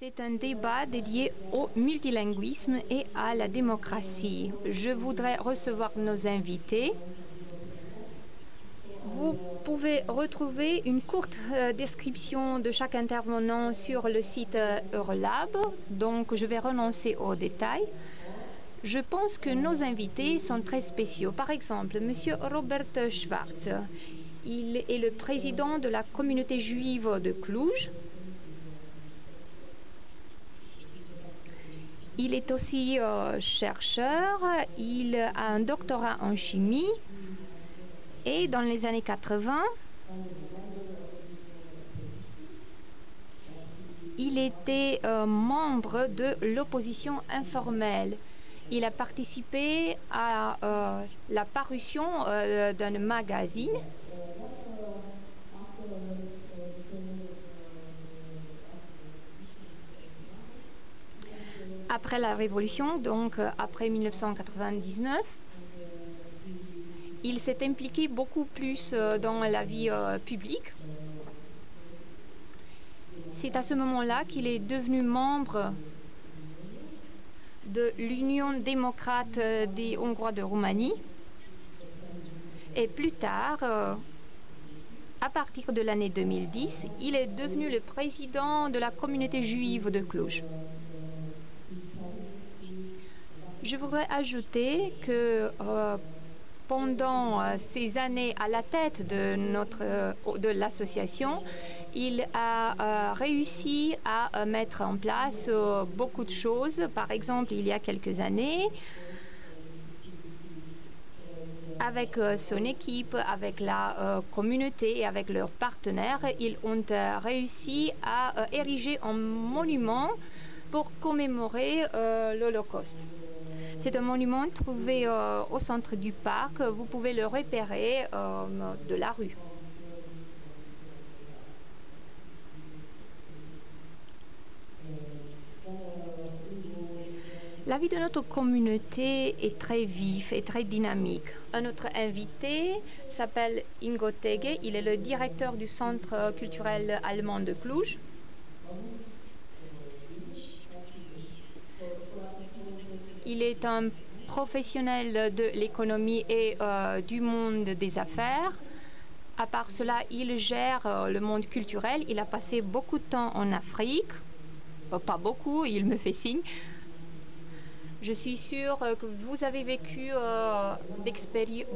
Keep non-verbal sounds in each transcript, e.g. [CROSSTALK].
C'est un débat dédié au multilinguisme et à la démocratie. Je voudrais recevoir nos invités. Vous pouvez retrouver une courte euh, description de chaque intervenant sur le site euh, Eurolab, donc je vais renoncer aux détails. Je pense que nos invités sont très spéciaux. Par exemple, M. Robert Schwartz. Il est le président de la communauté juive de Cluj. Il est aussi euh, chercheur, il a un doctorat en chimie et dans les années 80, il était euh, membre de l'opposition informelle. Il a participé à euh, la parution d'un magazine après la Révolution, donc euh, après 1999, il s'est impliqué beaucoup plus euh, dans la vie euh, publique. C'est à ce moment-là qu'il est devenu membre de l'Union démocrate des Hongrois de Roumanie. Et plus tard, à partir de l'année 2010, il est devenu le président de la communauté juive de Cluj. Je voudrais ajouter que euh, pendant euh, ces années à la tête de, notre, euh, de l'association, il a réussi à mettre en place beaucoup de choses. Par exemple, il y a quelques années, avec son équipe, avec la communauté et avec leurs partenaires, ils ont réussi à ériger un monument pour commémorer l'Holocauste. C'est un monument trouvé euh, au centre du parc. Vous pouvez le repérer euh, de la rue. La vie de notre communauté est très vive et très dynamique. Un autre invité s'appelle Ingo Tege. Il est le directeur du Centre culturel allemand de Cluj. Il est un professionnel de l'économie et euh, du monde des affaires. À part cela, il gère euh, le monde culturel. Il a passé beaucoup de temps en Afrique. Euh, pas beaucoup, il me fait signe. Je suis sûre que vous avez vécu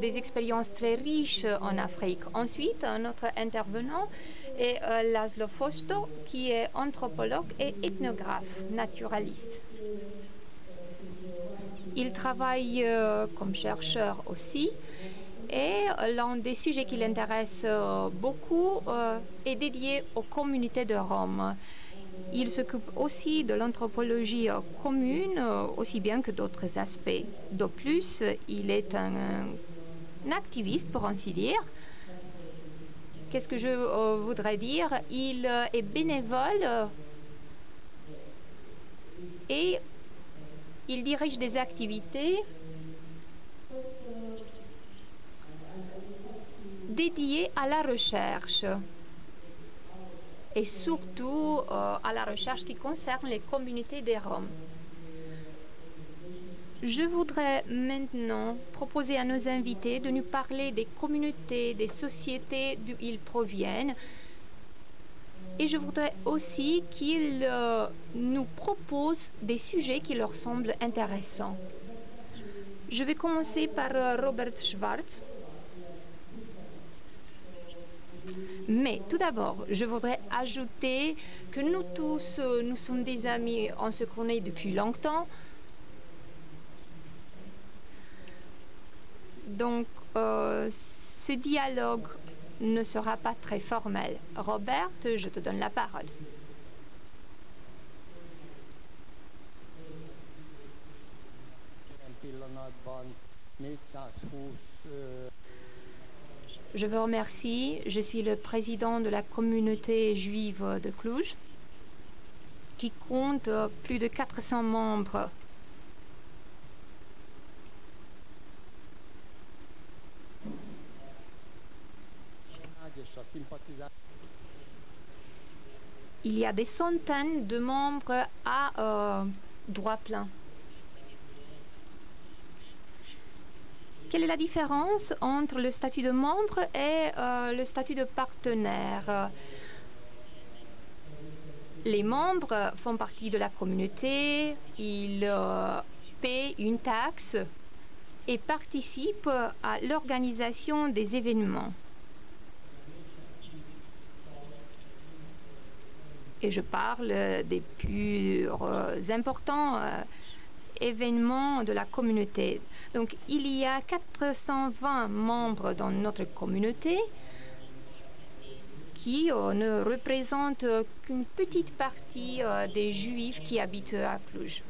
des expériences très riches en Afrique. Ensuite, notre intervenant est Laszlo Fosto, qui est anthropologue et ethnographe, naturaliste. Il travaille euh, comme chercheur aussi. Et l'un des sujets qui l'intéresse euh, beaucoup euh, est dédié aux communautés de Rome. Il s'occupe aussi de l'anthropologie commune, aussi bien que d'autres aspects. De plus, il est un, un activiste, pour ainsi dire. Qu'est-ce que je voudrais dire? Il est bénévole et il dirige des activités dédiées à la recherche et surtout euh, à la recherche qui concerne les communautés des Roms. Je voudrais maintenant proposer à nos invités de nous parler des communautés, des sociétés d'où ils proviennent, et je voudrais aussi qu'ils euh, nous proposent des sujets qui leur semblent intéressants. Je vais commencer par euh, Robert Schwartz. Mais tout d'abord, je voudrais ajouter que nous tous, euh, nous sommes des amis, on se connaît depuis longtemps. Donc, ce dialogue ne sera pas très formel. Robert, je te donne la parole. Je vous remercie. Je suis le président de la communauté juive de Cluj, qui compte plus de 400 membres il y a des centaines de membres à euh, droit plein. Quelle est la différence entre le statut de membre et euh, le statut de partenaire? Les membres font partie de la communauté, ils euh, paient une taxe et participent à l'organisation des événements. Et je parle des plus euh, importants événements de la communauté. Donc il y a 420 membres dans notre communauté qui euh, ne représentent qu'une petite partie euh, des juifs qui habitent à Cluj.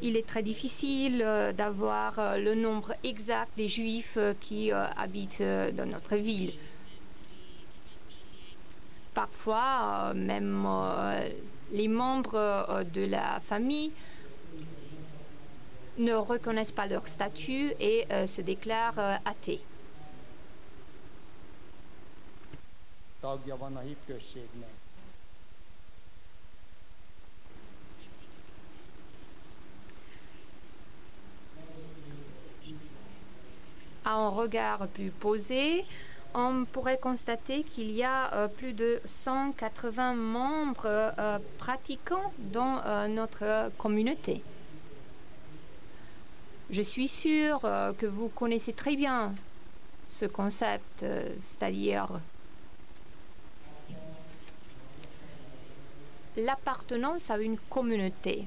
Il est très difficile euh, d'avoir le nombre exact des juifs qui habitent dans notre ville. Parfois, même les membres de la famille ne reconnaissent pas leur statut et euh, se déclarent euh, athées. À un regard plus posé, on pourrait constater qu'il y a euh, plus de 180 membres euh, pratiquants dans euh, notre communauté. Je suis sûre que vous connaissez très bien ce concept, c'est-à-dire l'appartenance à une communauté.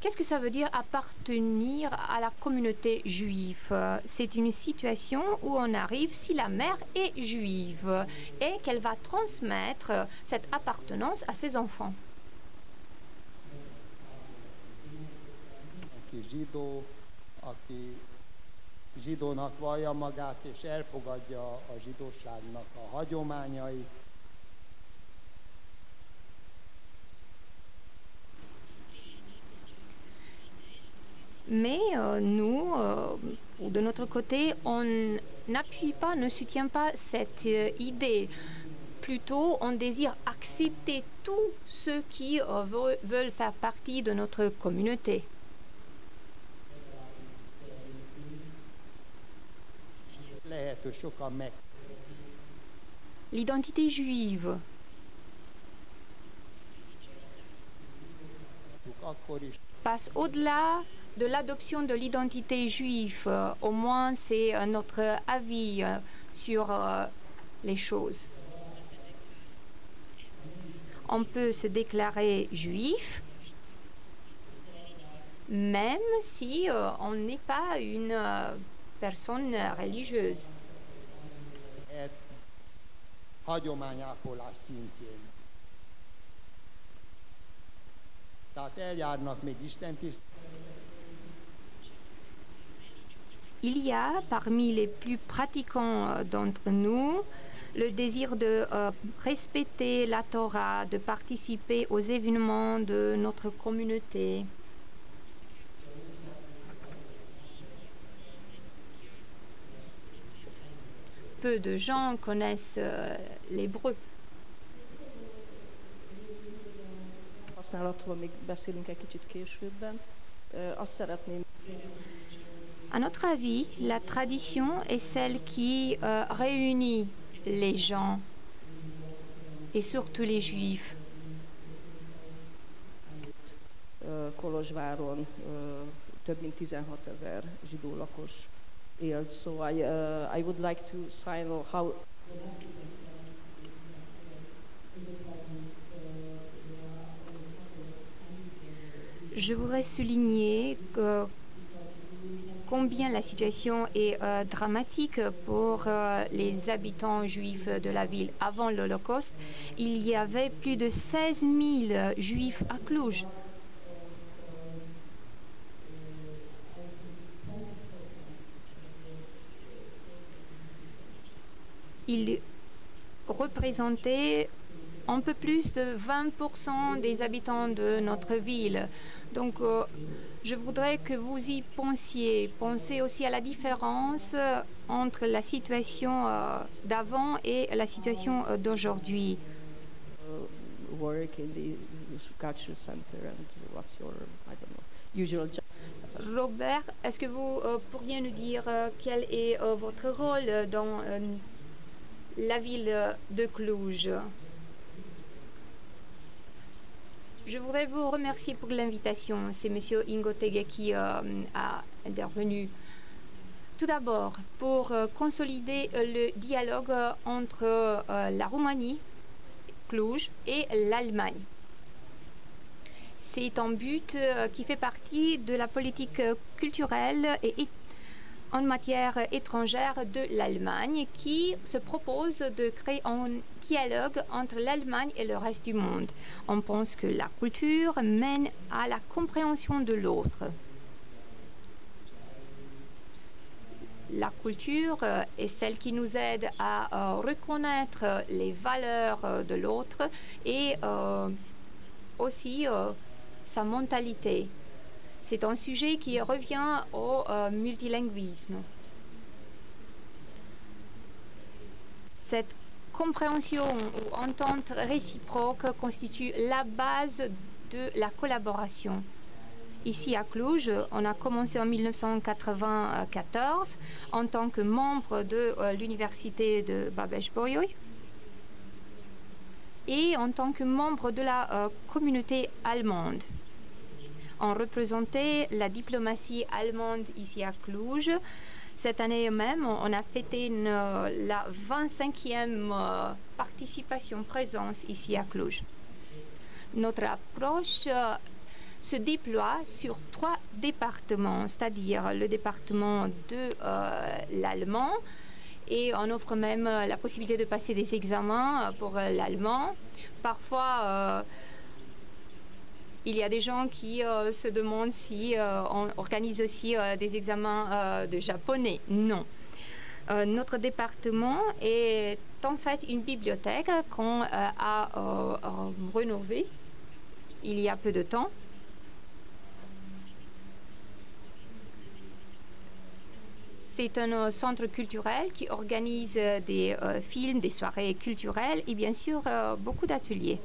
Qu'est-ce que ça veut dire appartenir à la communauté juive? C'est une situation où on arrive si la mère est juive et qu'elle va transmettre cette appartenance à ses enfants. zsidónak vallja magát, és elfogadja a zsidóságnak a hagyományait, Mais euh, nous, euh, de notre côté, on n'appuie pas, ne soutient pas cette euh, idée. Plutôt, on désire accepter tous ceux qui ve- veulent faire partie de notre communauté. L'identité juive, passe au-delà de l'adoption de l'identité juive. Euh, Au moins, c'est euh, notre avis euh, sur les choses. On peut se déclarer juif, même si on n'est pas une personne religieuse. Il y a parmi les plus pratiquants euh, d'entre nous le désir de euh, respecter la Torah, de participer aux événements de notre communauté. Peu de gens connaissent euh, l'hébreu. À notre avis, la tradition est celle qui euh, réunit les gens, et surtout les juifs. ö, Kolozsváron ö, több mint 16 ezer zsidó lakos élt. So I, uh, I would like to sign how Je voudrais souligner que combien la situation est euh, dramatique pour euh, les habitants juifs de la ville. Avant l'Holocauste, il y avait plus de 16 000 juifs à Cluj. Ils représentaient un peu plus de 20% des habitants de notre ville. Donc, euh, Je voudrais que vous y pensiez. Pensez aussi à la différence euh, entre la situation euh, d'avant et la situation euh, d'aujourd'hui. uh? Robert, est-ce que vous pourriez nous dire quel est votre rôle dans la ville de Cluj? Je voudrais vous remercier pour l'invitation. C'est M. Ingotege qui euh, a intervenu. Tout d'abord, pour euh, consolider euh, le dialogue entre la Roumanie, Cluj, et l'Allemagne. C'est un but qui fait partie de la politique culturelle et en matière étrangère de l'Allemagne qui se propose de créer un dialogue entre l'Allemagne et le reste du monde. On pense que la culture mène à la compréhension de l'autre. La culture euh, est celle qui nous aide à euh, reconnaître les valeurs euh, de l'autre et euh, aussi euh, sa mentalité. C'est un sujet qui revient au euh, multilinguisme. Cette compréhension ou entente réciproque constitue la base de la collaboration. Ici à Cluj, on a commencé en 1994 en tant que membre de euh, l'université de Babes-Bolyai et en tant que membre de la euh, communauté allemande. On représentait la diplomatie allemande ici à Cluj. Cette année même, on a fêté euh, la 25e euh, participation, présence ici à Cluj. Notre approche euh, se déploie sur trois départements, c'est-à-dire le département de l'allemand, et on offre même la possibilité de passer des examens pour l'allemand. Parfois, il y a des gens qui euh, se demandent si euh, on organise aussi euh, des examens de japonais. Non. Notre département est en fait une bibliothèque qu'on a rénovée il y a peu de temps. C'est un centre culturel qui organise des films, des soirées culturelles et bien sûr beaucoup d'ateliers.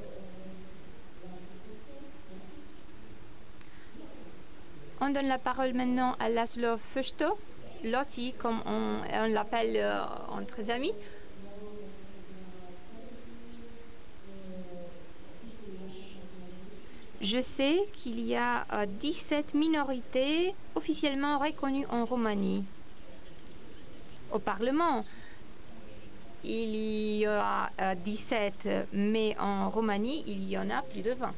On donne la parole maintenant à Laszlo Fusto, Lotti comme on, l'appelle euh, entre amis. Je sais qu'il y a euh, 17 minorités officiellement reconnues en Roumanie. Au Parlement, il y a euh, 17, mais en Roumanie, il y en a plus de 20.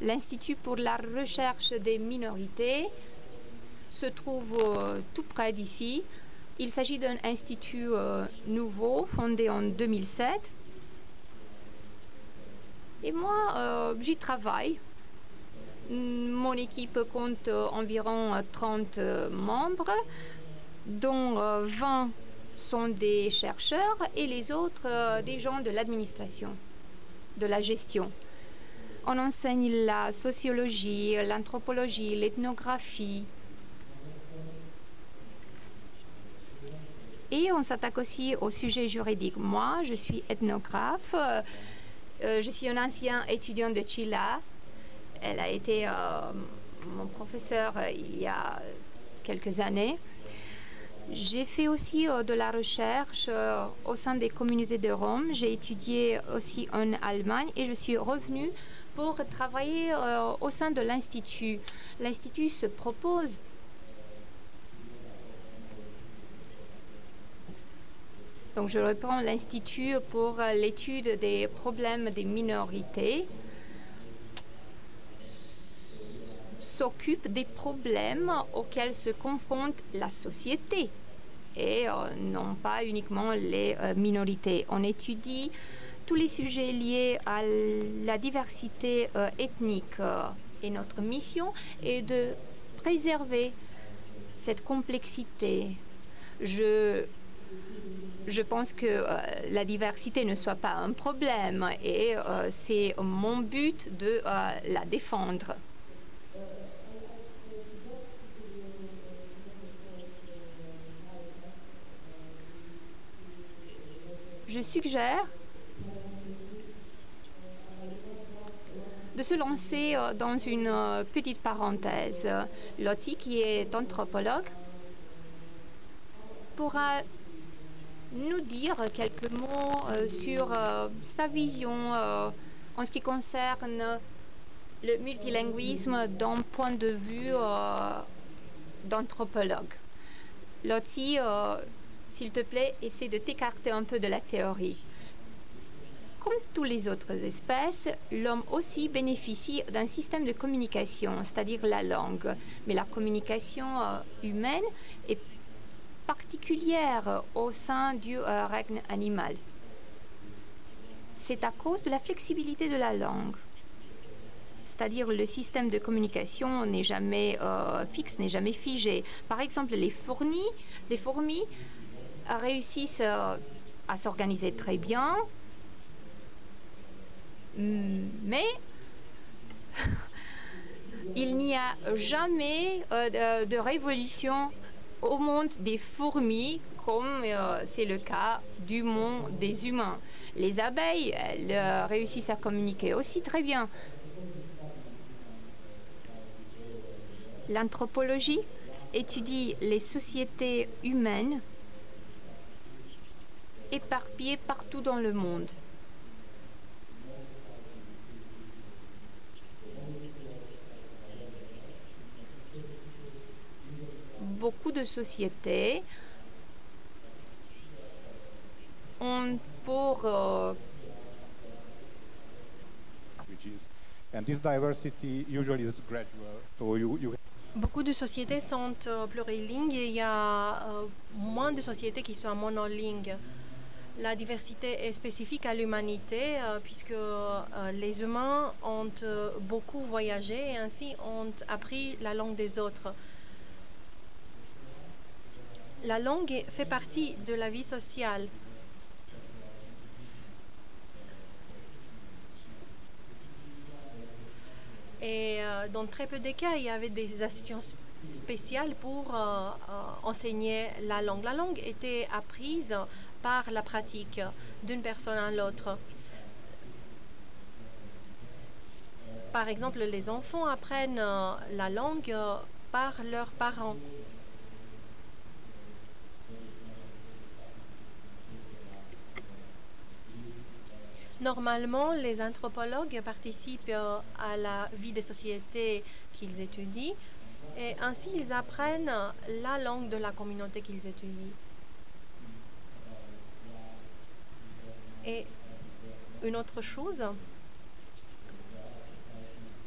L'Institut pour la recherche des minorités se trouve euh, tout près d'ici. Il s'agit d'un institut euh, nouveau fondé en 2007. Et moi, euh, j'y travaille. Mon équipe compte environ euh, 30 euh, membres, dont euh, 20 sont des chercheurs et les autres des gens de l'administration, de la gestion. On enseigne la sociologie, l'anthropologie, l'ethnographie. Et on s'attaque aussi au sujet juridique. Moi, je suis ethnographe. euh, euh, je suis un ancien étudiant de Chila. Elle a été euh, mon professeur il y a quelques années. J'ai fait aussi de la recherche au sein des communautés de Rome. J'ai étudié aussi en Allemagne et je suis revenue pour travailler euh, au sein de l'Institut. L'Institut se propose Donc je reprends l'Institut pour euh, l'étude des problèmes des minorités s'occupe des problèmes auxquels se confronte la société et euh, non pas uniquement les minorités. On étudie tous les sujets liés à la diversité euh, ethnique euh, et notre mission est de préserver cette complexité. Je je pense que euh, la diversité ne soit pas un problème et euh, c'est mon but de euh, la défendre. Je suggère de se lancer dans une petite parenthèse. Lottie, qui est anthropologue, pourra nous dire quelques mots euh, sur euh, sa vision euh, en ce qui concerne le multilinguisme d'un point de vue d'anthropologue. Lottie, s'il te plaît, essaie de t'écarter un peu de la théorie. Comme toutes les autres espèces, l'homme aussi bénéficie d'un système de communication, c'est-à-dire la langue. Mais la communication humaine est particulière au sein du euh, règne animal. C'est à cause de la flexibilité de la langue. C'est-à-dire le système de communication n'est jamais euh, fixe, n'est jamais figé. Par exemple, les fourmis, les fourmis réussissent euh, à s'organiser très bien, mais [LAUGHS] il n'y a jamais de révolution au monde des fourmis, comme euh, c'est le cas du monde des humains. Les abeilles, euh, réussissent à communiquer aussi très bien. L'anthropologie étudie les sociétés humaines éparpillées partout dans le monde. Beaucoup de sociétés. Ont pour euh, Beaucoup de sociétés sont euh, plurilingues et il y a euh, moins de sociétés qui sont monolingues. La diversité est spécifique à l'humanité puisque les humains ont beaucoup voyagé et ainsi ont appris la langue des autres la langue fait partie de la vie sociale. Et euh, dans très peu de cas, il y avait des institutions spéciales pour euh, euh, enseigner la langue. La langue était apprise par la pratique d'une personne à l'autre. Par exemple, les enfants apprennent la langue par leurs parents. Normalement, les anthropologues participent euh, à la vie des sociétés qu'ils étudient et ainsi ils apprennent la langue de la communauté qu'ils étudient. Et une autre chose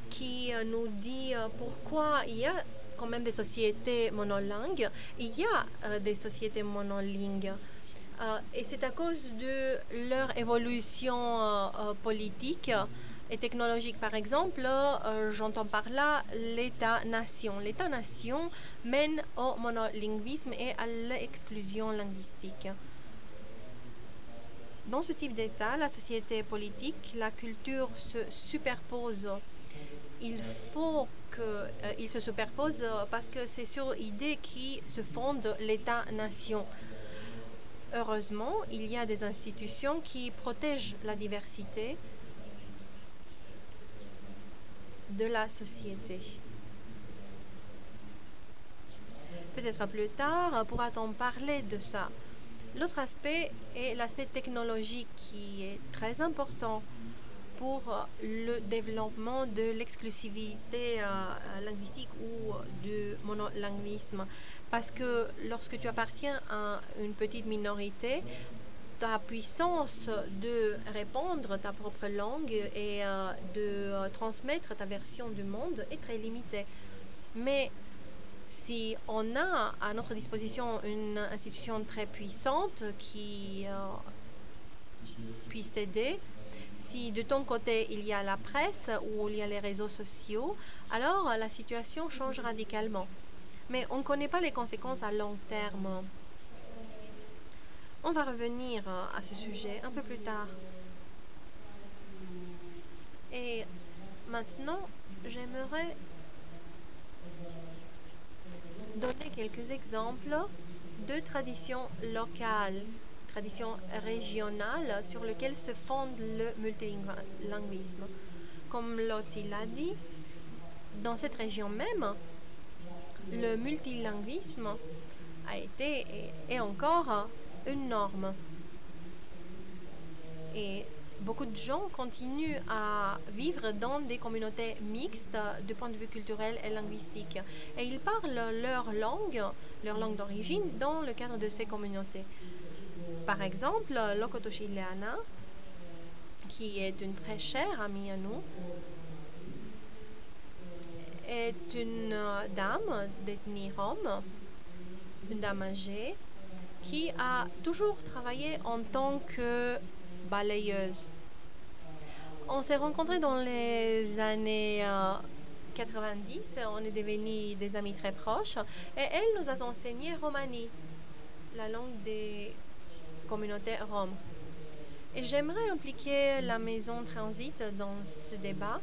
qui euh, nous dit euh, pourquoi il y a quand même des sociétés monolingues, il y a des sociétés monolingues. Euh, et c'est à cause de leur évolution euh, euh, politique et technologique. Par exemple, j'entends par là l'État-nation. L'État-nation mène au monolinguisme et à l'exclusion linguistique. Dans ce type d'État, la société politique, la culture se superpose. Il faut qu'ils se superposent parce que c'est sur idée qui se fonde l'État-nation. Heureusement, il y a des institutions qui protègent la diversité de la société. Peut-être plus tard pourra-t-on parler de ça. L'autre aspect est l'aspect technologique qui est très important pour le développement de l'exclusivité euh, linguistique ou du monolinguisme. Parce que lorsque tu appartiens à une petite minorité, ta puissance de répondre ta propre langue et euh, de euh, transmettre ta version du monde est très limitée. Mais si on a à notre disposition une institution très puissante qui euh, puisse t'aider, si de ton côté il y a la presse ou il y a les réseaux sociaux, alors la situation change radicalement mais on ne connaît pas les conséquences à long terme. On va revenir euh, à ce sujet un peu plus tard. Et maintenant, j'aimerais donner quelques exemples de traditions locales, traditions régionales sur lesquelles se fonde le multilinguisme. Comme Lotzi l'a dit, dans cette région même, le multilinguisme a été et est encore une norme. Et beaucoup de gens continuent à vivre dans des communautés mixtes du point de vue culturel et linguistique. Et ils parlent leur langue, leur langue d'origine, dans le cadre de ces communautés. Par exemple, Lokotoshiliana, qui est une très chère amie à nous, est une dame d'ethnie rome, une dame âgée, qui a toujours travaillé en tant que balayeuse. On s'est rencontrés dans les années 90, on est devenus des amis très proches, et elle nous a enseigné romani, la langue des communautés roms. Et j'aimerais impliquer la maison Transit dans ce débat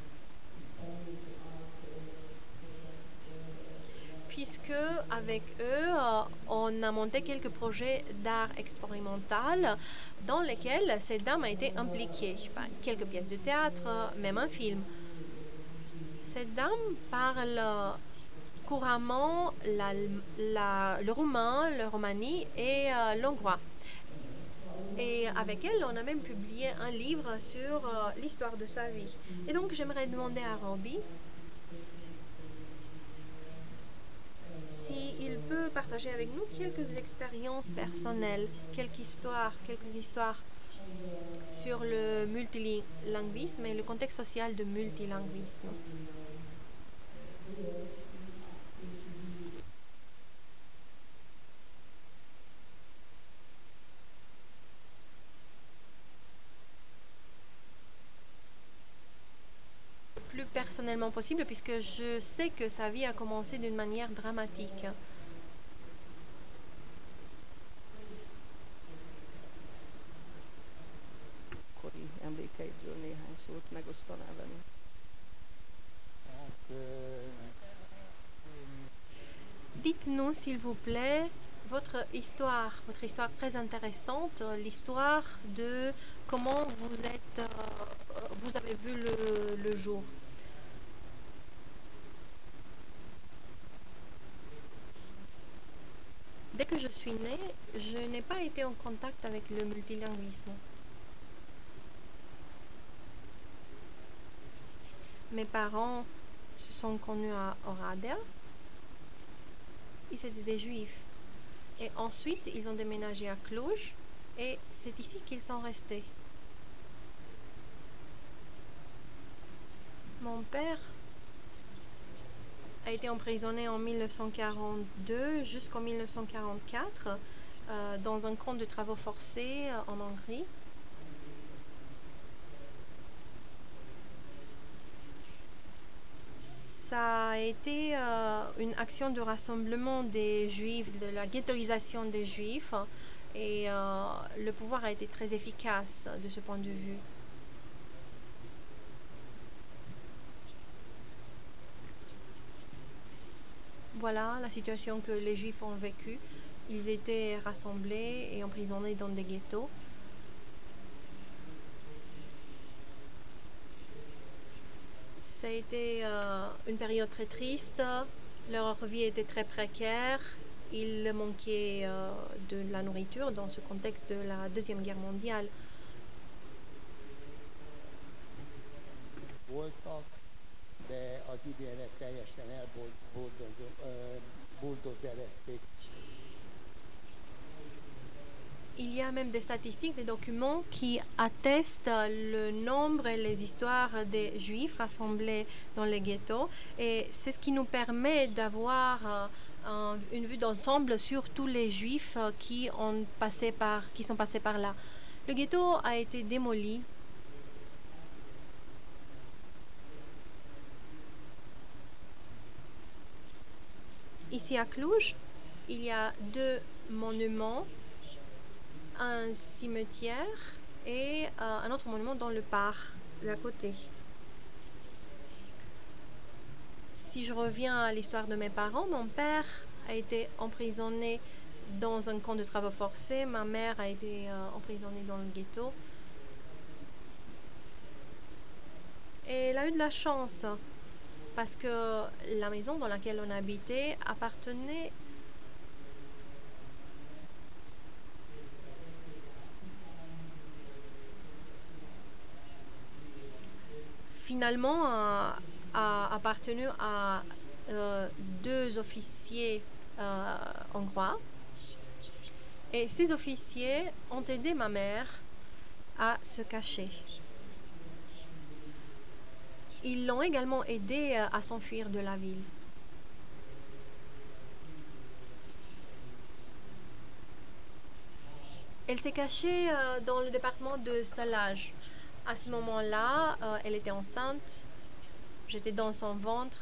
puisque avec eux, euh, on a monté quelques projets d'art expérimental dans lesquels cette dame a été impliquée. quelques pièces de théâtre, même un film. Cette dame parle couramment le roumain, le romani et euh, l'hongrois. Et avec elle, on a même publié un livre sur euh, l'histoire de sa vie. Et donc, j'aimerais demander à Robbie s'il peut partager avec nous quelques expériences personnelles, quelques histoires, quelques histoires sur le multilinguisme et le contexte social de multilinguisme. Personnellement possible puisque je sais que sa vie a commencé d'une manière dramatique. Dites-nous, s'il vous plaît, votre histoire, votre histoire très intéressante, l'histoire de comment vous êtes, euh, vous avez vu le jour. Dès que je suis née, je n'ai pas été en contact avec le multilinguisme. Mes parents se sont connus à Oradea. Ils étaient des juifs. Et ensuite, ils ont déménagé à Cluj et c'est ici qu'ils sont restés. Mon père a été emprisonné en 1942 jusqu'en 1944 euh, dans un camp de travaux forcés euh, en Hongrie. Ça a été euh, une action de rassemblement des juifs, de la ghettoisation des juifs, et le pouvoir a été très efficace de ce point de vue. Voilà la situation que les Juifs ont vécue. Ils étaient rassemblés et emprisonnés dans des ghettos. Ça a été euh, une période très triste. Leur vie était très précaire. Ils manquaient euh, de la nourriture dans ce contexte de la Deuxième Guerre mondiale. Il y a même des statistiques, des documents qui attestent le nombre et les histoires des juifs rassemblés dans les ghettos. Et c'est ce qui nous permet d'avoir euh, une vue d'ensemble sur tous les juifs qui, ont passé par, qui sont passés par là. Le ghetto a été démoli Ici à Cluj, il y a deux monuments un cimetière et euh, un autre monument dans le parc à côté. Si je reviens à l'histoire de mes parents, mon père a été emprisonné dans un camp de travaux forcés, ma mère a été euh, emprisonnée dans le ghetto. Et elle a eu de la chance parce que la maison dans laquelle on habitait appartenait finalement a, appartenu à euh, deux officiers euh, hongrois. Et ces officiers ont aidé ma mère à se cacher. Ils l'ont également aidé euh, à s'enfuir de la ville. Elle s'est cachée euh, dans le département de Salage. À ce moment-là, euh, elle était enceinte. J'étais dans son ventre.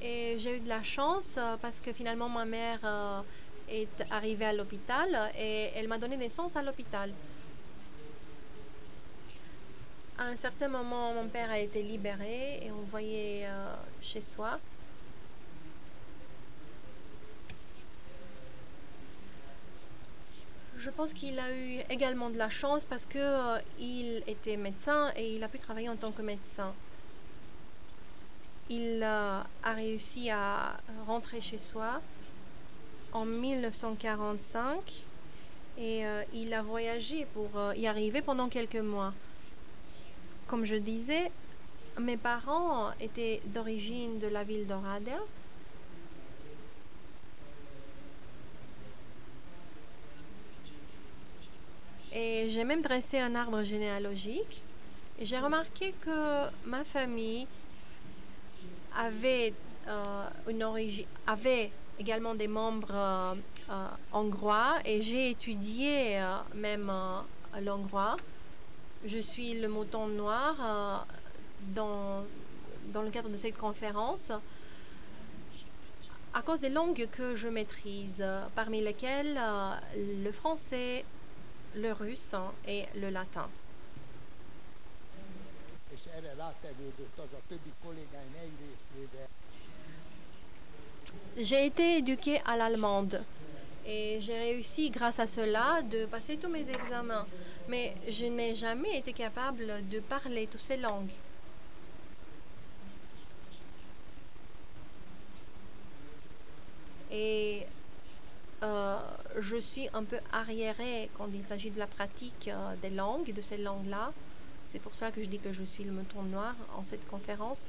Et j'ai eu de la chance euh, parce que finalement ma mère euh, est arrivée à l'hôpital et elle m'a donné naissance à l'hôpital. À un certain moment, mon père a été libéré et envoyé euh, chez soi. Je pense qu'il a eu également de la chance parce que euh, il était médecin et il a pu travailler en tant que médecin. Il euh, a réussi à rentrer chez soi en 1945 et euh, il a voyagé pour euh, y arriver pendant quelques mois. Comme je disais, mes parents étaient d'origine de la ville d'Oradea. Et j'ai même dressé un arbre généalogique. Et j'ai remarqué que ma famille avait, euh, une avait également des membres euh, euh, hongrois et j'ai étudié même l'hongrois. Je suis le mouton noir dans, dans le cadre de cette conférence à cause des langues que je maîtrise, parmi lesquelles le français, le russe hein, et le latin. J'ai été éduquée à l'allemande et j'ai réussi grâce à cela de passer tous mes examens. Mais je n'ai jamais été capable de parler toutes ces langues. Et euh, je suis un peu arriérée quand il s'agit de la pratique euh, des langues, de ces langues-là. C'est pour ça que je dis que je suis le mouton noir en cette conférence.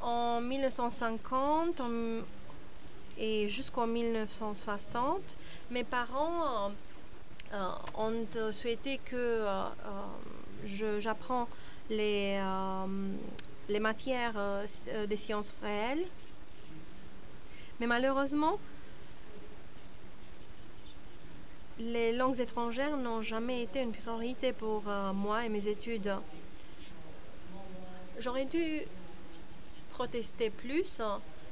En 1950 en- et jusqu'en 1960, mes parents euh, ont souhaité que j'apprends les, les matières des sciences réelles. Mais malheureusement, les langues étrangères n'ont jamais été une priorité pour euh, moi et mes études. J'aurais dû protester plus,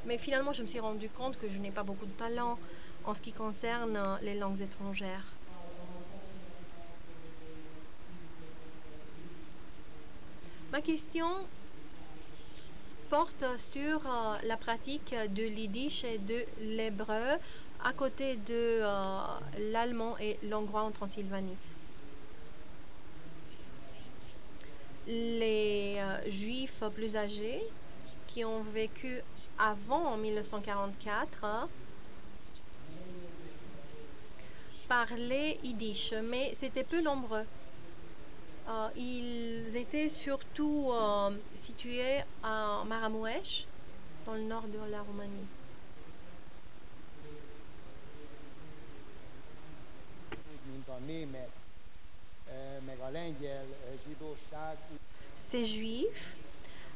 mais finalement je me suis rendu compte que je n'ai pas beaucoup de talent en ce qui concerne les langues étrangères. Ma question porte sur euh, la pratique de l'yiddish et de l'hébreu à côté de euh, l'allemand et l'hongrois en Transylvanie. Les euh, juifs plus âgés qui ont vécu avant 1944 hein, parlaient yiddish, mais c'était peu nombreux. Euh, ils étaient surtout situés à Maramouesh, dans le nord de la Roumanie. úgy, mint a eh, zsidóság, Ces juifs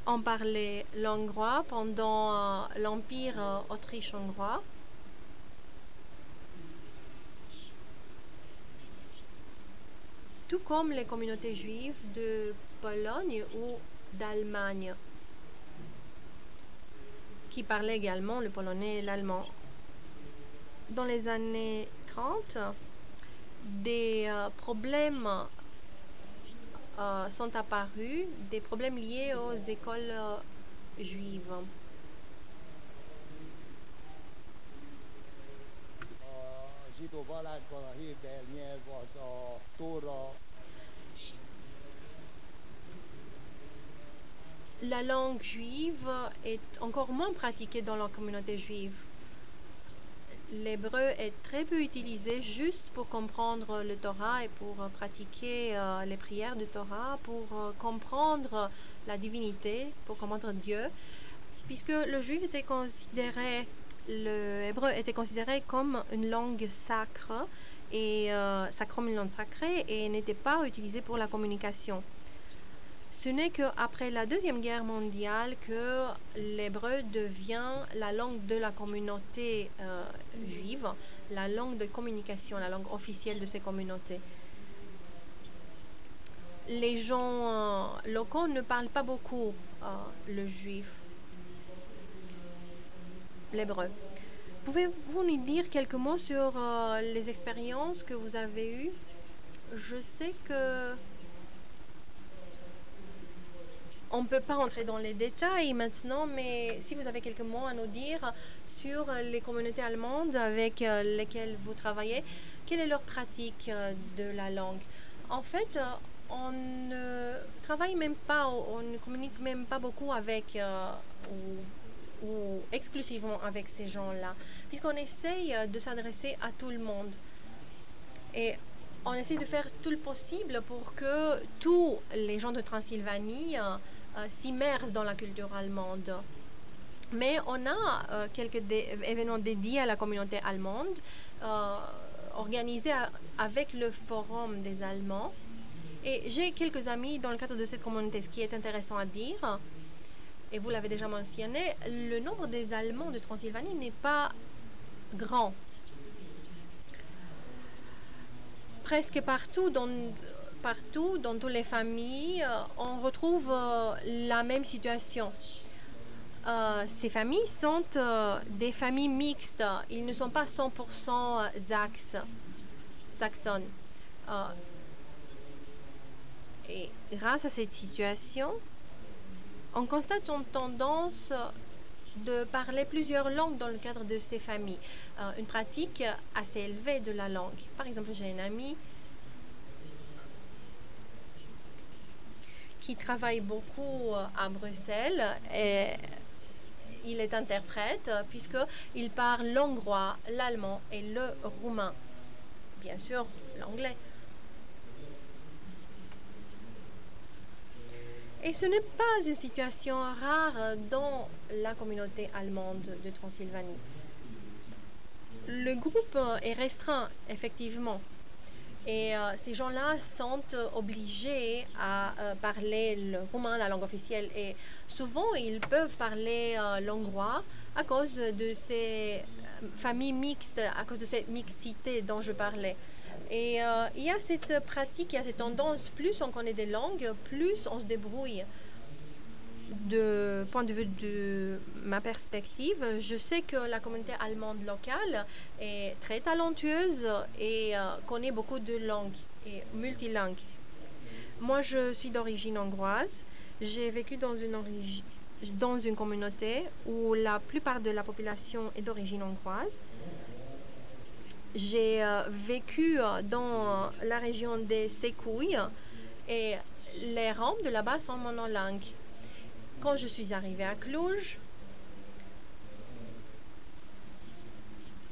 ont parlé l'hongrois pendant euh, l'Empire euh, autriche-hongrois. tout comme les communautés juives de Pologne ou d'Allemagne, qui parlaient également le polonais et l'allemand. Dans les années 30, des euh, problèmes euh, sont apparus, des problèmes liés aux écoles euh, juives. La langue juive est encore moins pratiquée dans la communauté juive. L'hébreu est très peu utilisé juste pour comprendre le Torah et pour euh, pratiquer euh, les prières du Torah, pour euh, comprendre la divinité, pour comprendre Dieu, puisque le juif était considéré, le était considéré comme une langue sacre et euh, comme une langue sacrée et n'était pas utilisé pour la communication. Ce n'est qu'après la Deuxième Guerre mondiale que l'hébreu devient la langue de la communauté euh, juive, la langue de communication, la langue officielle de ces communautés. Les gens euh, locaux ne parlent pas beaucoup euh, le juif, l'hébreu. Pouvez-vous nous dire quelques mots sur les expériences que vous avez eues? Je sais que on ne peut pas entrer dans les détails maintenant, mais si vous avez quelques mots à nous dire sur les communautés allemandes avec euh, lesquelles vous travaillez, quelle est leur pratique euh, de la langue? En fait, euh, on ne travaille même pas, on ne communique même pas beaucoup avec ou, exclusivement avec ces gens-là, puisqu'on essaye de s'adresser à tout le monde. Et on essaie de faire tout le possible pour que tous les gens de Transylvanie euh, s'immersent dans la culture allemande. Mais on a euh, quelques événements dédiés à la communauté allemande, euh, organisés avec le Forum des Allemands. Et j'ai quelques amis dans le cadre de cette communauté. Ce qui est intéressant à dire, et vous l'avez déjà mentionné, le nombre des Allemands de Transylvanie n'est pas grand. Presque partout dans, partout, dans toutes les familles, euh, on retrouve euh, la même situation. Euh, ces familles sont des familles mixtes. Ils ne sont pas 100% zax, saxonnes. Et grâce à cette situation, on constate une tendance de parler plusieurs langues dans le cadre de ces familles. Une pratique assez élevée de la langue. Par exemple, j'ai un ami qui travaille beaucoup euh, à Bruxelles et il est interprète euh, puisqu'il parle l'hongrois, l'allemand et le roumain. Bien sûr, l'anglais. Et ce n'est pas une situation rare dans la communauté allemande de Transylvanie. Le groupe est restreint, effectivement. Et euh, ces gens-là sont euh, obligés à euh, parler le roumain, la langue officielle. Et souvent, ils peuvent parler l'hongrois à cause de ces familles mixtes, à cause de cette mixité dont je parlais. Et il y a cette pratique, il y a cette tendance, plus on connaît des langues, plus on se débrouille. De point de vue de ma perspective, je sais que la communauté allemande locale est très talentueuse et euh, connaît beaucoup de langues et multilingues. Moi, je suis d'origine hongroise. J'ai vécu dans une, dans une communauté où la plupart de la population est d'origine hongroise. J'ai euh, vécu euh, dans la région des Sécouilles et les Roms de là-bas sont monolingues. Quand je suis arrivée à Cluj,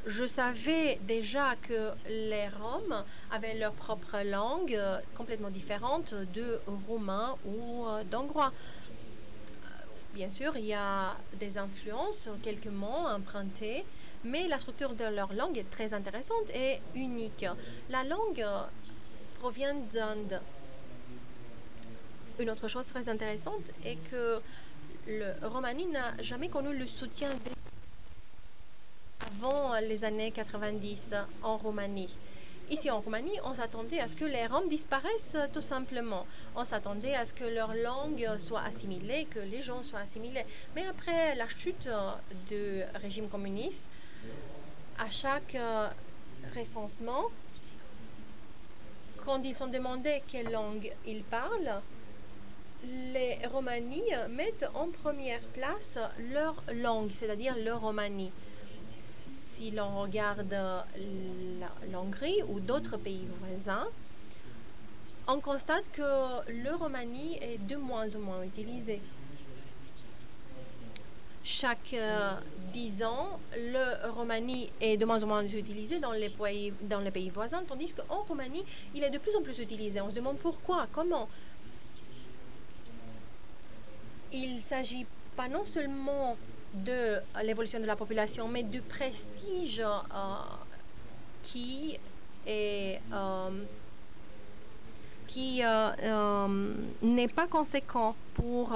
je savais déjà que les Roms avaient leur propre langue euh, complètement différente de roumain ou euh, d'hongrois. Euh, Bien sûr, il y a des influences, quelques mots empruntés, mais la structure de leur langue est très intéressante et unique. La langue provient d'Inde. Une autre chose très intéressante est que le Romani n'a jamais connu le soutien des avant les années 90 en Roumanie. Ici en Roumanie, on s'attendait à ce que les Roms disparaissent euh, tout simplement. On s'attendait à ce que leur langue soit assimilée, que les gens soient assimilés. Mais après la chute euh, du régime communiste, à chaque euh, recensement, quand ils sont demandés quelle langue ils parlent, les Romanies mettent en première place leur langue, c'est-à-dire le romani. Si l'on regarde l'Hongrie ou d'autres pays voisins, on constate que le romani est de moins en moins utilisé. Chaque euh, dix ans, le romani est de moins en moins utilisé dans les pays, dans les pays voisins, tandis qu'en Roumanie, il est de plus en plus utilisé. On se demande pourquoi, comment il s'agit pas non seulement de l'évolution de la population, mais du prestige euh, qui est euh, qui euh, n'est pas conséquent pour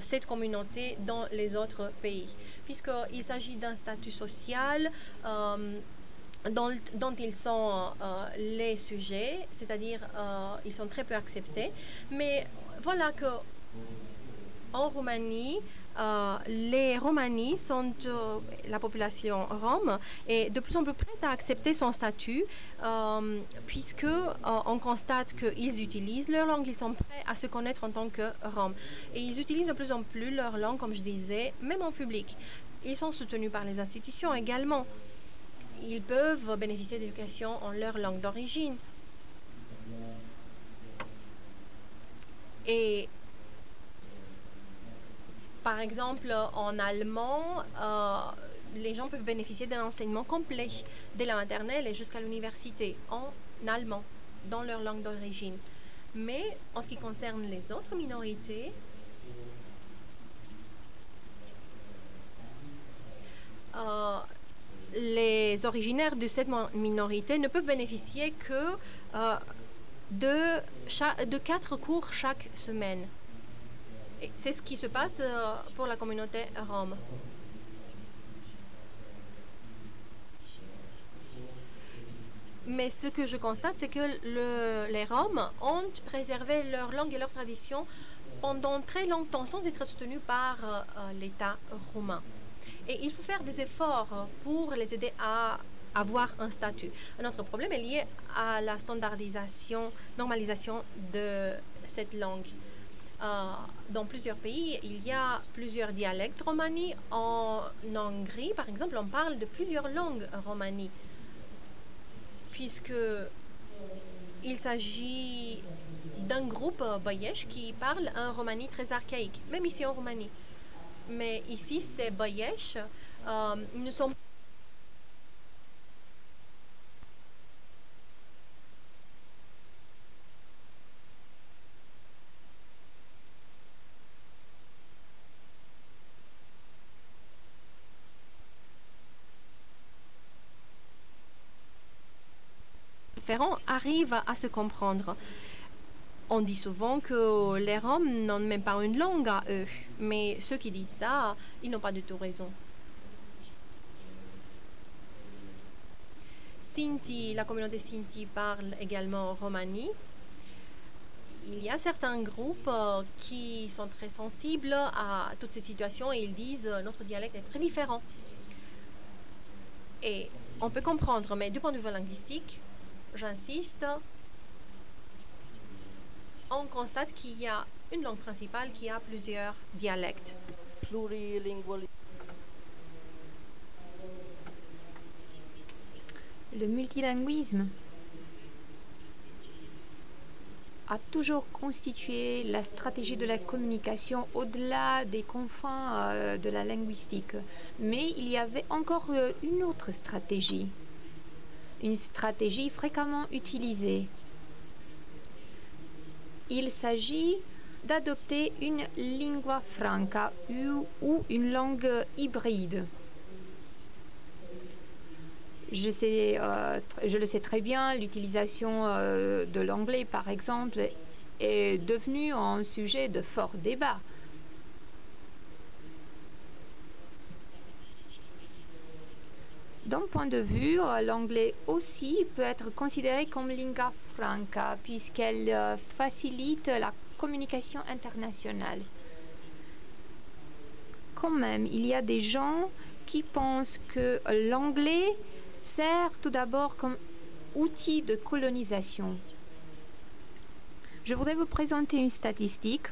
cette communauté dans les autres pays, puisqu'il s'agit d'un statut social dont, dont, ils sont les sujets, c'est-à-dire ils sont très peu acceptés. Mais voilà que en Roumanie, euh, les Romanies sont, euh, la population rome est de plus en plus prête à accepter son statut euh, puisque on constate qu'ils utilisent leur langue, ils sont prêts à se connaître en tant que roms. Et ils utilisent de plus en plus leur langue, comme je disais, même en public. Ils sont soutenus par les institutions également. Ils peuvent bénéficier d'éducation en leur langue d'origine. Et par exemple, en allemand, euh, les gens peuvent bénéficier d'un enseignement complet dès la maternelle et jusqu'à l'université en allemand, dans leur langue d'origine. Mais en ce qui concerne les autres minorités, euh, les originaires de cette minorité ne peuvent bénéficier que euh, de, de quatre cours chaque semaine. C'est ce qui se passe euh, pour la communauté rome. Mais ce que je constate, c'est que les Roms ont préservé leur langue et leur tradition pendant très longtemps sans être soutenus par euh, l'État roumain. Et il faut faire des efforts pour les aider à avoir un statut. Un autre problème est lié à la standardisation, normalisation de cette langue. Euh, dans plusieurs pays, il y a plusieurs dialectes romani. En Hongrie, par exemple, on parle de plusieurs langues romani, puisque il s'agit d'un groupe boyesh qui parle un romani très archaïque, même ici en Roumanie. Mais ici, ces boyesh euh, ne sont pas arrivent à se comprendre. On dit souvent que les Roms n'ont même pas une langue à eux, mais ceux qui disent ça, ils n'ont pas du tout raison. Sinti, la communauté Sinti parle également romani. Il y a certains groupes euh, qui sont très sensibles à toutes ces situations et ils disent euh, notre dialecte est très différent. Et on peut comprendre, mais du point de vue linguistique, j'insiste, on constate qu'il y a une langue principale qui a plusieurs dialectes. Le multilinguisme a toujours constitué la stratégie de la communication au-delà des confins euh, de la linguistique. Mais il y avait encore euh, une autre stratégie une stratégie fréquemment utilisée. Il s'agit d'adopter une lingua franca ou une langue hybride. Je, sais, euh, je le sais très bien, l'utilisation euh, de l'anglais, par exemple, est devenue un sujet de fort débat. D'un point de vue, euh, l'anglais aussi peut être considéré comme lingua franca puisqu'elle euh, facilite la communication internationale. Quand même, il y a des gens qui pensent que l'anglais sert tout d'abord comme outil de colonisation. Je voudrais vous présenter une statistique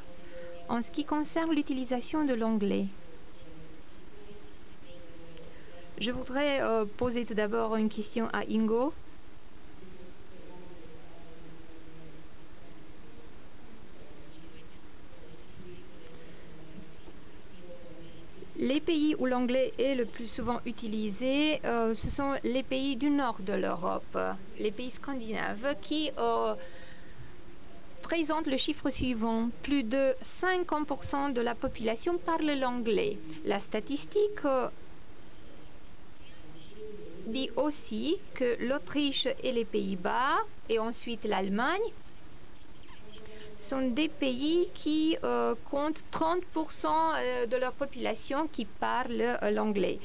en ce qui concerne l'utilisation de l'anglais. Je voudrais euh, poser tout d'abord une question à Ingo. Les pays où l'anglais est le plus souvent utilisé, euh, ce sont les pays du nord de l'Europe, les pays scandinaves, qui euh, présentent le chiffre suivant. Plus de 50% de la population parle l'anglais. La statistique euh, dit aussi que l'Autriche et les Pays-Bas, et ensuite l'Allemagne, sont des pays qui euh, comptent 30% euh, de leur population qui parle euh, l'anglais.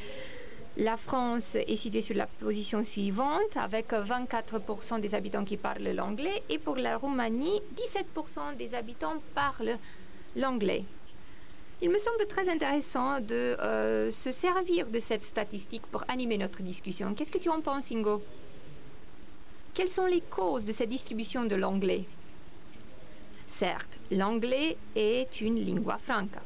La France est située sur la position suivante avec 24% des habitants qui parlent l'anglais et pour la Roumanie, 17% des habitants parlent l'anglais. Il me semble très intéressant de se servir de cette statistique pour animer notre discussion. Qu'est-ce que tu en penses, Ingo? Quelles sont les causes de cette distribution de l'anglais? Certes, l'anglais est une lingua franca.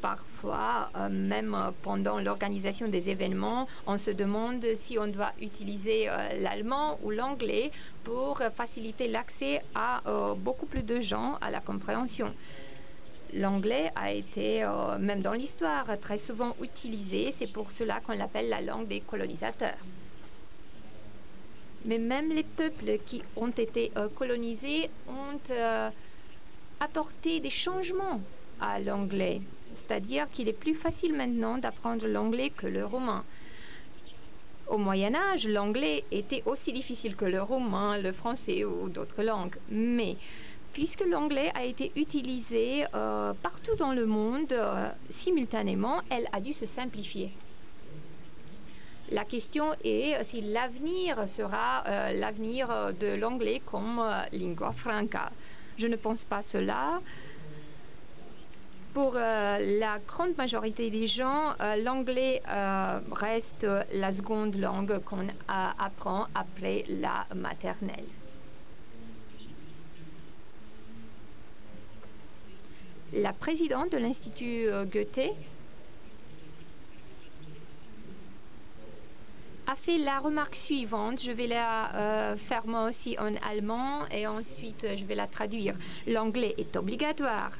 Parfois, euh, même pendant l'organisation des événements, on se demande si on doit utiliser euh, l'allemand ou l'anglais pour faciliter l'accès à euh, beaucoup plus de gens à la compréhension. L'anglais a été, même dans l'histoire, très souvent utilisé. C'est pour cela qu'on l'appelle la langue des colonisateurs mais même les peuples qui ont été euh, colonisés ont euh, apporté des changements à l'anglais. C'est-à-dire qu'il est plus facile maintenant d'apprendre l'anglais que le romain. Au Moyen Âge, l'anglais était aussi difficile que le romain, le français ou d'autres langues. Mais puisque l'anglais a été utilisé euh, partout dans le monde simultanément, elle a dû se simplifier. La question est si l'avenir sera euh, l'avenir de l'anglais comme euh, lingua franca. Je ne pense pas cela. Pour euh, la grande majorité des gens, l'anglais reste la seconde langue qu'on apprend après la maternelle. La présidente de l'Institut Goethe a fait la remarque suivante. Je vais la euh, faire moi aussi en allemand et ensuite je vais la traduire. L'anglais est obligatoire,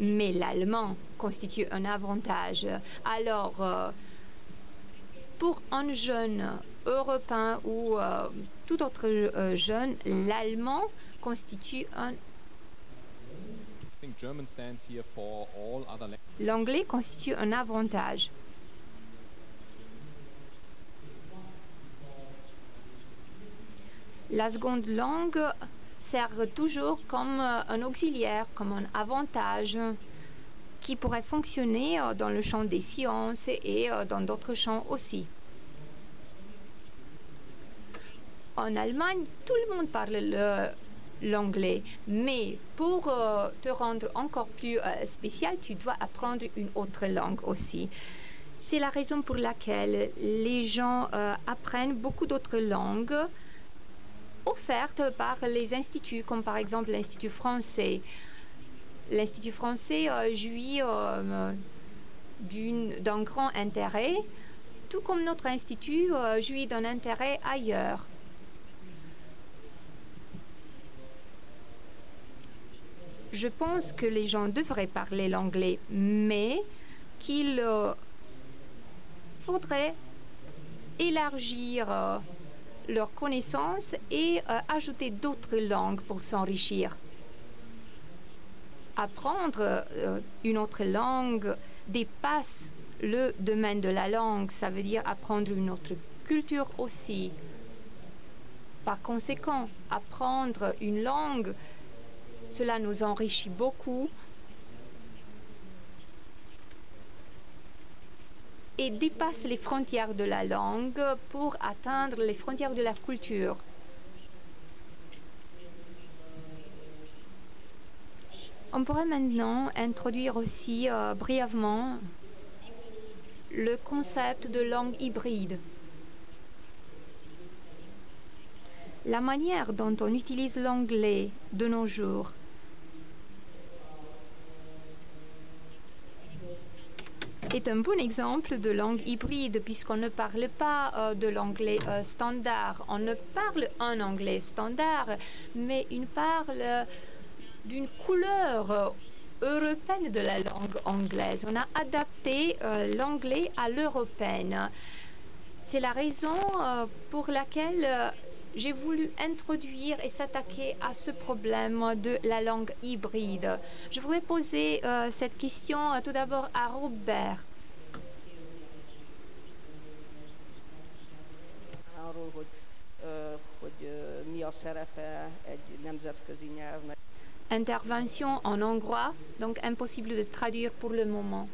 mais l'allemand constitue un avantage. Alors, euh, pour un jeune européen ou euh, tout autre jeune, l'allemand constitue un L'anglais constitue un avantage. La seconde langue sert toujours comme euh, un auxiliaire, comme un avantage qui pourrait fonctionner euh, dans le champ des sciences et euh, dans d'autres champs aussi. En Allemagne, tout le monde parle l'anglais, mais pour te rendre encore plus spécial, tu dois apprendre une autre langue aussi. C'est la raison pour laquelle les gens apprennent beaucoup d'autres langues offertes par les instituts, comme par exemple l'Institut français. L'Institut français euh, jouit euh, d'un grand intérêt, tout comme notre institut euh, jouit d'un intérêt ailleurs. Je pense que les gens devraient parler l'anglais, mais qu'il faudrait élargir leurs connaissances et euh, ajouter d'autres langues pour s'enrichir. Apprendre euh, une autre langue dépasse le domaine de la langue, ça veut dire apprendre une autre culture aussi. Par conséquent, apprendre une langue, cela nous enrichit beaucoup et dépasse les frontières de la langue pour atteindre les frontières de la culture. On pourrait maintenant introduire aussi euh, brièvement le concept de langue hybride. La manière dont on utilise l'anglais de nos jours est un bon exemple de langue hybride puisqu'on ne parle pas euh, de l'anglais euh, standard. On ne parle un anglais standard, mais on parle d'une couleur euh, européenne de la langue anglaise. On a adapté euh, l'anglais à l'européenne. C'est la raison euh, pour laquelle euh, j'ai voulu introduire et s'attaquer à ce problème de la langue hybride. Je voudrais poser euh, cette question euh, tout d'abord à Robert. Intervention en hongrois, donc impossible de traduire pour le moment.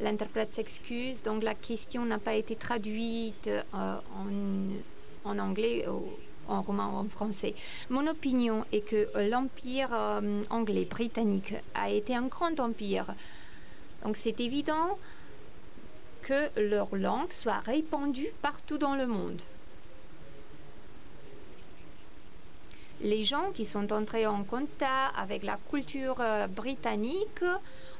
L'interprète s'excuse, donc la question n'a pas été traduite euh, en, anglais, ou en roman ou en français. Mon opinion est que l'empire euh, anglais britannique a été un grand empire. Donc c'est évident que leur langue soit répandue partout dans le monde. Les gens qui sont entrés en contact avec la culture euh, britannique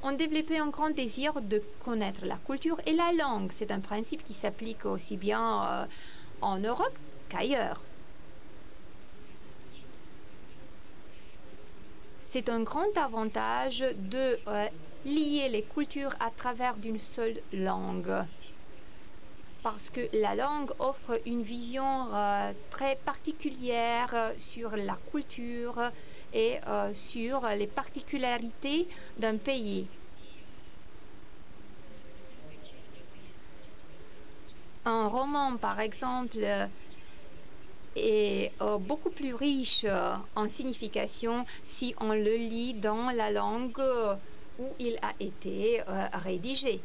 ont développé un grand désir de connaître la culture et la langue. C'est un principe qui s'applique aussi bien euh, en Europe qu'ailleurs. C'est un grand avantage de euh, lier les cultures à travers d'une seule langue. Parce que la langue offre une vision euh, très particulière euh, sur la culture et euh, sur les particularités d'un pays. Un roman, par exemple, est beaucoup plus riche en signification si on le lit dans la langue où il a été rédigé.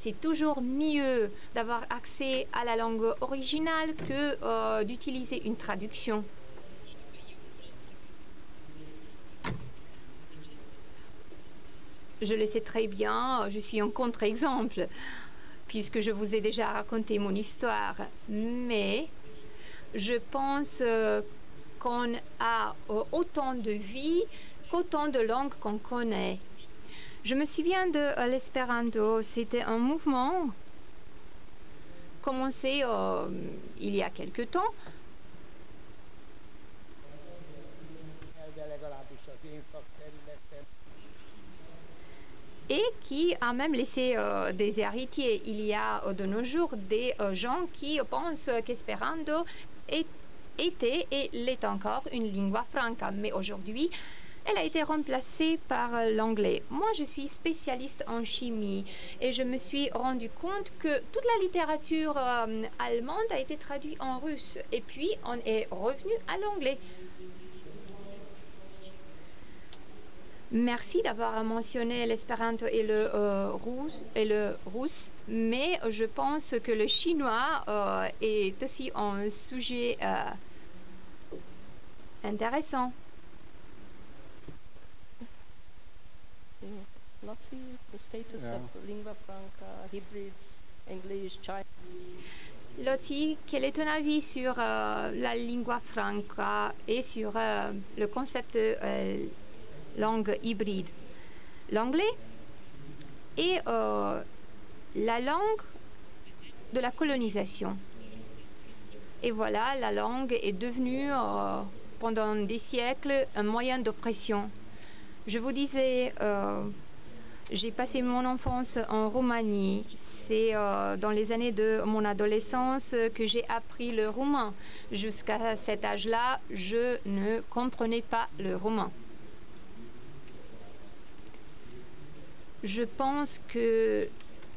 C'est toujours mieux d'avoir accès à la langue originale que euh, d'utiliser une traduction. Je le sais très bien, je suis un contre-exemple, puisque je vous ai déjà raconté mon histoire. Mais je pense euh, qu'on a euh, autant de vie qu'autant de langues qu'on connaît. Je me souviens de euh, l'espéranto. C'était un mouvement commencé euh, il y a quelque temps et qui a même laissé euh, des héritiers. Il y a de nos jours des gens qui pensent qu'Esperando est- était et l'est encore une lingua franca, mais aujourd'hui, elle a été remplacée par euh, l'anglais. Moi, je suis spécialiste en chimie et je me suis rendu compte que toute la littérature euh, allemande a été traduite en russe et puis on est revenu à l'anglais. Merci d'avoir mentionné l'espéranto et le euh, russe et le russe, mais je pense que le chinois est aussi un sujet intéressant. Yeah. Laci, the status Yeah. of lingua franca, hybrids, English, Chinese. Lottie, quel est ton avis sur euh, la lingua franca et sur euh, le concept de euh, langue hybride? L'anglais et euh, la langue de la colonisation. Et voilà, la langue est devenue euh, pendant des siècles un moyen d'oppression. Je vous disais, euh, j'ai passé mon enfance en Roumanie. C'est euh, dans les années de mon adolescence que j'ai appris le roumain. Jusqu'à cet âge-là, je ne comprenais pas le roumain. Je pense que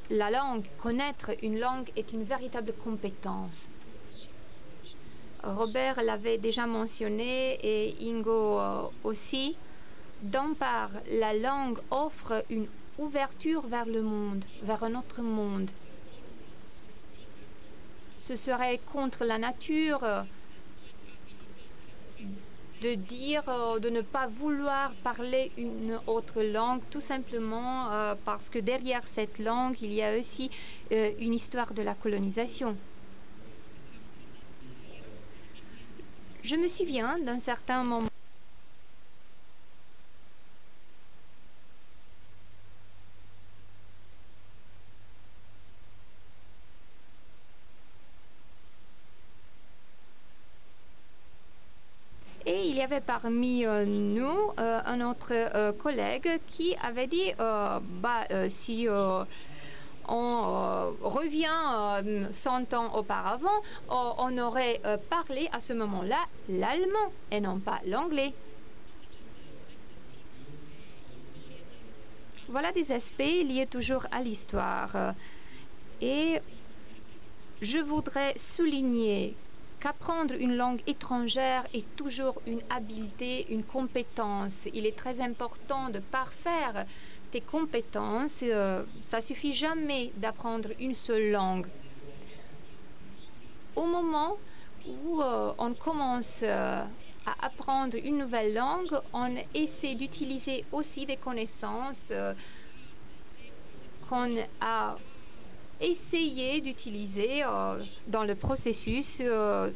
la langue, connaître une langue est une véritable compétence. Robert l'avait déjà mentionné et Ingo euh, aussi. D'un part, la langue offre une vers le monde, vers un autre monde. Ce serait contre la nature euh, de dire, euh, de ne pas vouloir parler une autre langue, tout simplement euh, parce que derrière cette langue, il y a aussi une histoire de la colonisation. Je me souviens d'un certain moment. Et il y avait parmi euh, nous euh, un autre euh, collègue qui avait dit, bah, si on revient 100 ans auparavant, on aurait parlé à ce moment-là l'allemand et non pas l'anglais. Voilà des aspects liés toujours à l'histoire. Et je voudrais souligner qu'apprendre une langue étrangère est toujours une habileté, une compétence. Il est très important de parfaire tes compétences. Euh, ça suffit jamais d'apprendre une seule langue. Au moment où euh, on commence euh, à apprendre une nouvelle langue, on essaie d'utiliser aussi des connaissances qu'on a essayer d'utiliser euh, dans le processus euh,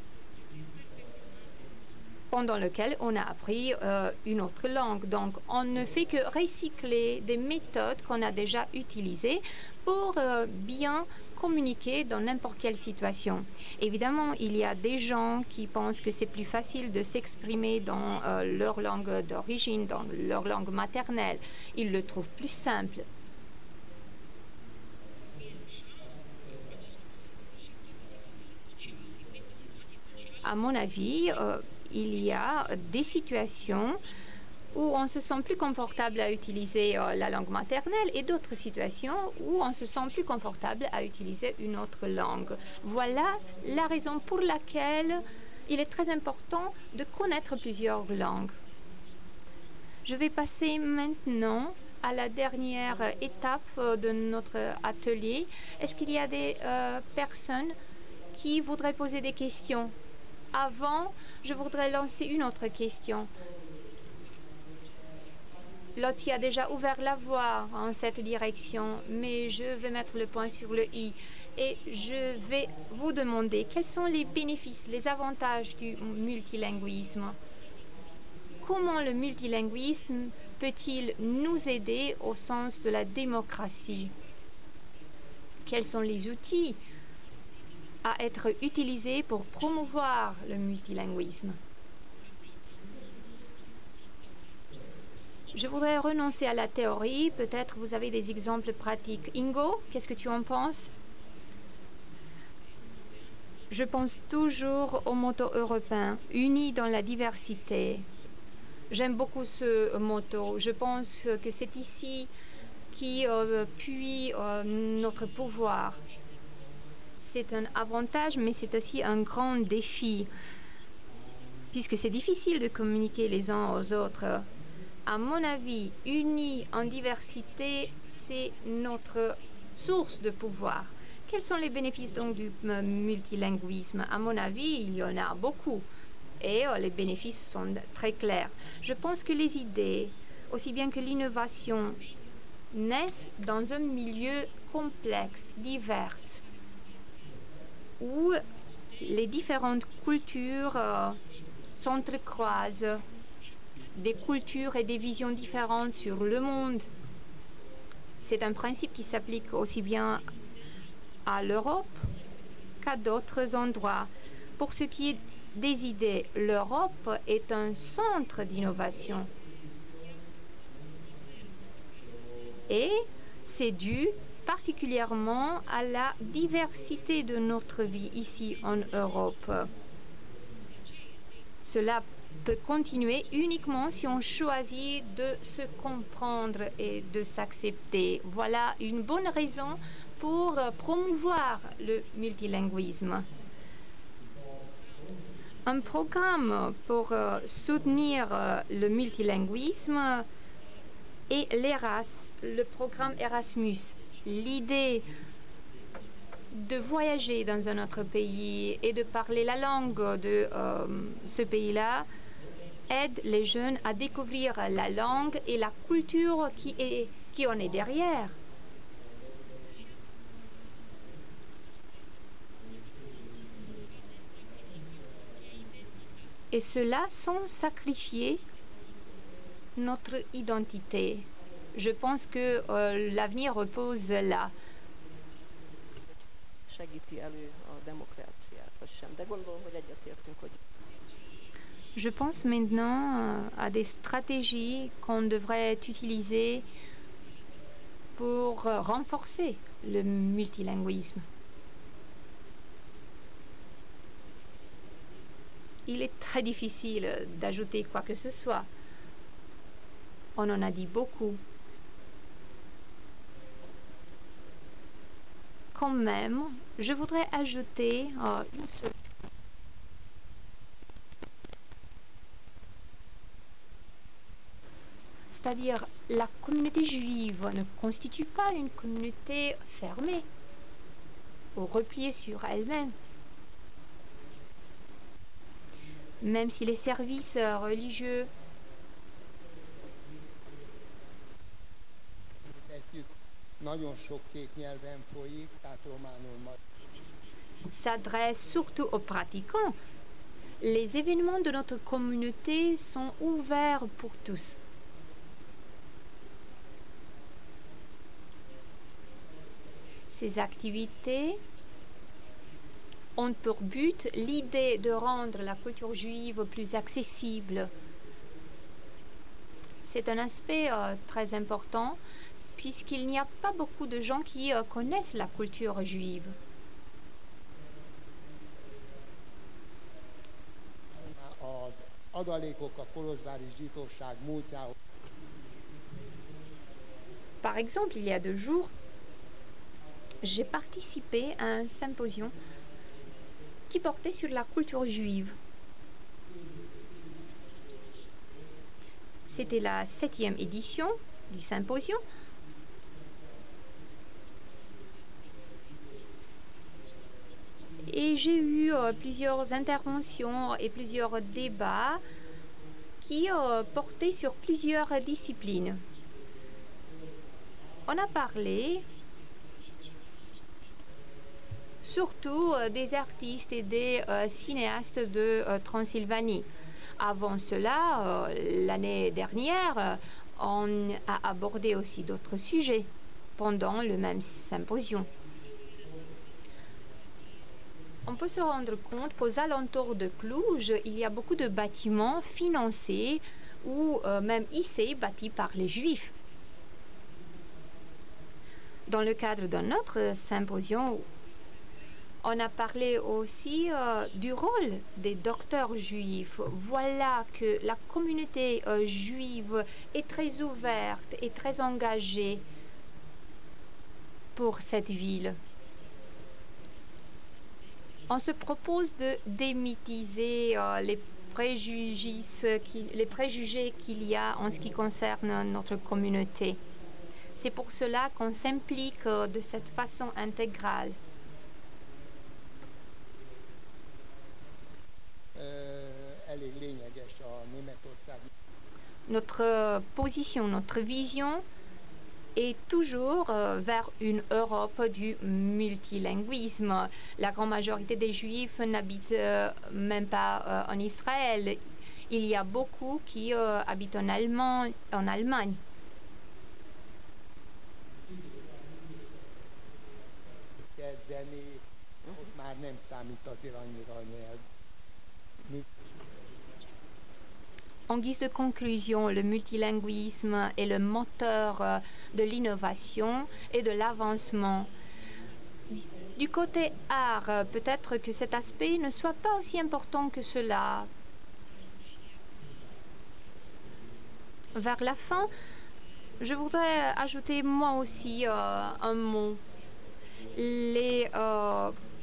pendant lequel on a appris euh, une autre langue. Donc, on ne fait que recycler des méthodes qu'on a déjà utilisées pour bien communiquer dans n'importe quelle situation. Évidemment, il y a des gens qui pensent que c'est plus facile de s'exprimer dans leur langue d'origine, dans leur langue maternelle. Ils le trouvent plus simple. À mon avis, euh, il y a des situations où on se sent plus confortable à utiliser euh, la langue maternelle et d'autres situations où on se sent plus confortable à utiliser une autre langue. Voilà la raison pour laquelle il est très important de connaître plusieurs langues. Je vais passer maintenant à la dernière étape euh, de notre atelier. Est-ce qu'il y a des personnes qui voudraient poser des questions? Avant, je voudrais lancer une autre question. Lottie a déjà ouvert la voie en cette direction, mais je vais mettre le point sur le i et je vais vous demander quels sont les bénéfices, les avantages du multilinguisme? Comment le multilinguisme peut-il nous aider au sens de la démocratie? Quels sont les outils à être utilisé pour promouvoir le multilinguisme. Je voudrais renoncer à la théorie. Peut-être vous avez des exemples pratiques. Ingo, qu'est-ce que tu en penses? Je pense toujours au motto européen, unis dans la diversité. J'aime beaucoup ce motto. Je pense que c'est ici qui euh, puise euh, notre pouvoir c'est un avantage, mais c'est aussi un grand défi, puisque c'est difficile de communiquer les uns aux autres. À mon avis, unis en diversité, c'est notre source de pouvoir. Quels sont les bénéfices donc du multilinguisme? À mon avis, il y en a beaucoup. Et euh, les bénéfices sont très clairs. Je pense que les idées, aussi bien que l'innovation, naissent dans un milieu complexe, divers où les différentes cultures euh, s'entrecroisent, des cultures et des visions différentes sur le monde. C'est un principe qui s'applique aussi bien à l'Europe qu'à d'autres endroits. Pour ce qui est des idées, l'Europe est un centre d'innovation. Et c'est dû particulièrement à la diversité de notre vie ici en Europe. Cela peut continuer uniquement si on choisit de se comprendre et de s'accepter. Voilà une bonne raison pour promouvoir le multilinguisme. Un programme pour euh, soutenir euh, le multilinguisme et l'Eras, le programme Erasmus. L'idée de voyager dans un autre pays et de parler la langue de euh, ce pays-là aide les jeunes à découvrir la langue et la culture qui, en est derrière. Et cela sans sacrifier notre identité. Je pense que euh, l'avenir repose là. Je pense maintenant euh, à des stratégies qu'on devrait utiliser pour euh, renforcer le multilinguisme. Il est très difficile d'ajouter quoi que ce soit. On en a dit beaucoup. Quand même, je voudrais ajouter euh, une seule C'est-à-dire, la communauté juive ne constitue pas une communauté fermée ou repliée sur elle-même. Même si les services religieux S'adressent surtout aux pratiquants, les événements de notre communauté sont ouverts pour tous. Ces activités ont pour but l'idée de rendre la culture juive plus accessible. C'est un aspect euh, très important puisqu'il n'y a pas beaucoup de gens qui euh, connaissent la culture juive. Par exemple, il y a deux jours, j'ai participé à un symposium qui portait sur la culture juive. C'était la septième édition du symposium. Et j'ai eu euh, plusieurs interventions et plusieurs débats qui euh, portaient sur plusieurs disciplines. On a parlé surtout euh, des artistes et des cinéastes de Transylvanie. Avant cela, l'année dernière, on a abordé aussi d'autres sujets pendant le même symposium. On peut se rendre compte qu'aux alentours de Cluj, il y a beaucoup de bâtiments financés ou euh, même hissés, bâtis par les Juifs. Dans le cadre d'un autre symposium, on a parlé aussi euh, du rôle des docteurs juifs. Voilà que la communauté euh, juive est très ouverte et très engagée pour cette ville. On se propose de démythiser euh, les préjugés les préjugés qu'il y a en ce qui concerne notre communauté. C'est pour cela qu'on s'implique euh, de cette façon intégrale. Németország Notre euh, position, notre vision est toujours euh, vers une Europe du multilinguisme. La grande majorité des Juifs n'habitent euh, même pas euh, en Israël. Il y a beaucoup qui habitent en Allemagne. En guise de conclusion, le multilinguisme est le moteur euh, de l'innovation et de l'avancement. Du côté art, euh, peut-être que cet aspect ne soit pas aussi important que cela. Vers la fin, je voudrais ajouter moi aussi euh, un mot. Les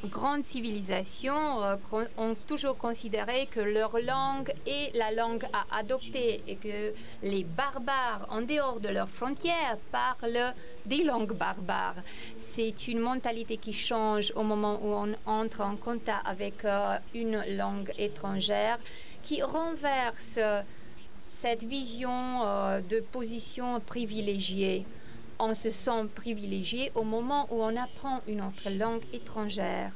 grandes civilisations euh, ont toujours considéré que leur langue est la langue à adopter et que les barbares, en dehors de leurs frontières, parlent des langues barbares. C'est une mentalité qui change au moment où on entre en contact avec euh, une langue étrangère, qui renverse cette vision euh, de position privilégiée. On se sent privilégié au moment où on apprend une autre langue étrangère.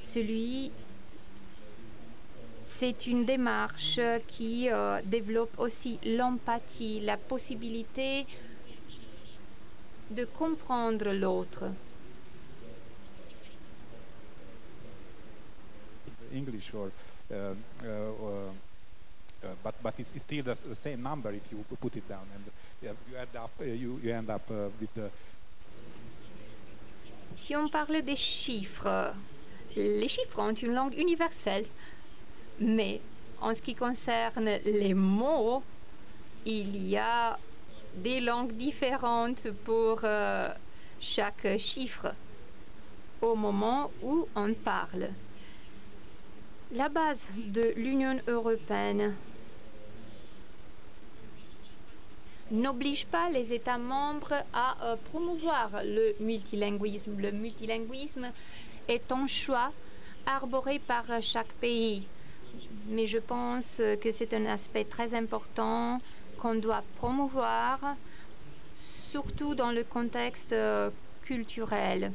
Celui, c'est une démarche qui euh, développe aussi l'empathie, la possibilité de comprendre l'autre. Uh, but but it's, it's still the, the same number if you put it down and up uh, you, end up uh, with Si on parle des chiffres, les chiffres ont une langue universelle, mais en ce qui concerne les mots, il y a des langues différentes pour euh, chaque chiffre au moment où on parle. La base de l'Union européenne n'oblige pas les États membres à euh, promouvoir le multilinguisme. Le multilinguisme est un choix arboré par euh, chaque pays. Mais je pense euh, que c'est un aspect très important qu'on doit promouvoir, surtout dans le contexte culturel.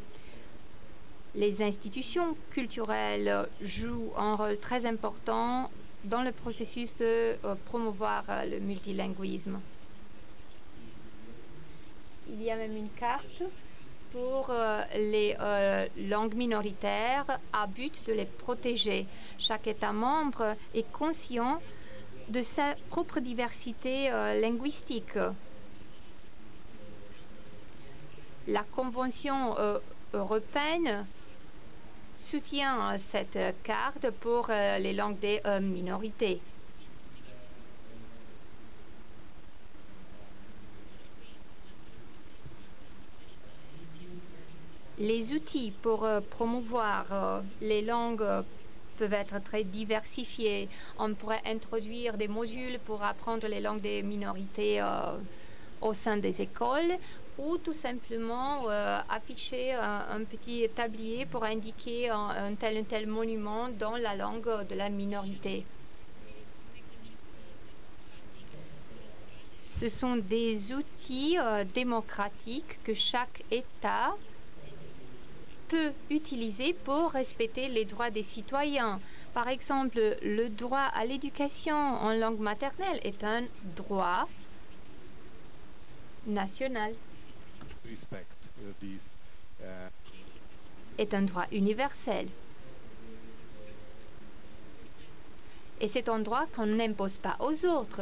Les institutions culturelles jouent un rôle très important dans le processus de promouvoir le multilinguisme. Il y a même une carte pour euh, les euh, langues minoritaires à but de les protéger. Chaque État membre est conscient de sa propre diversité euh, linguistique. La Convention européenne soutient cette carte pour les langues des minorités. Les outils pour euh, promouvoir euh, les langues peuvent être très diversifiés. On pourrait introduire des modules pour apprendre les langues des minorités euh, au sein des écoles ou tout simplement afficher un, petit tablier pour indiquer un, tel un tel monument dans la langue de la minorité. Ce sont des outils démocratiques que chaque État peut utiliser pour respecter les droits des citoyens. Par exemple, le droit à l'éducation en langue maternelle est un droit national, respect uh, these uh, est un droit universel. Et c'est un droit qu'on n'impose pas aux autres.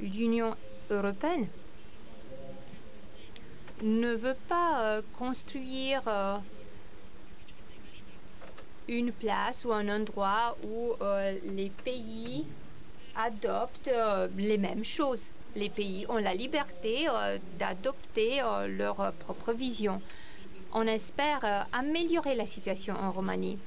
L'Union européenne ne veut pas euh, construire euh, une place ou un endroit où euh, les pays adoptent les mêmes choses. Les pays ont la liberté d'adopter leur propre vision. On espère améliorer la situation en Roumanie.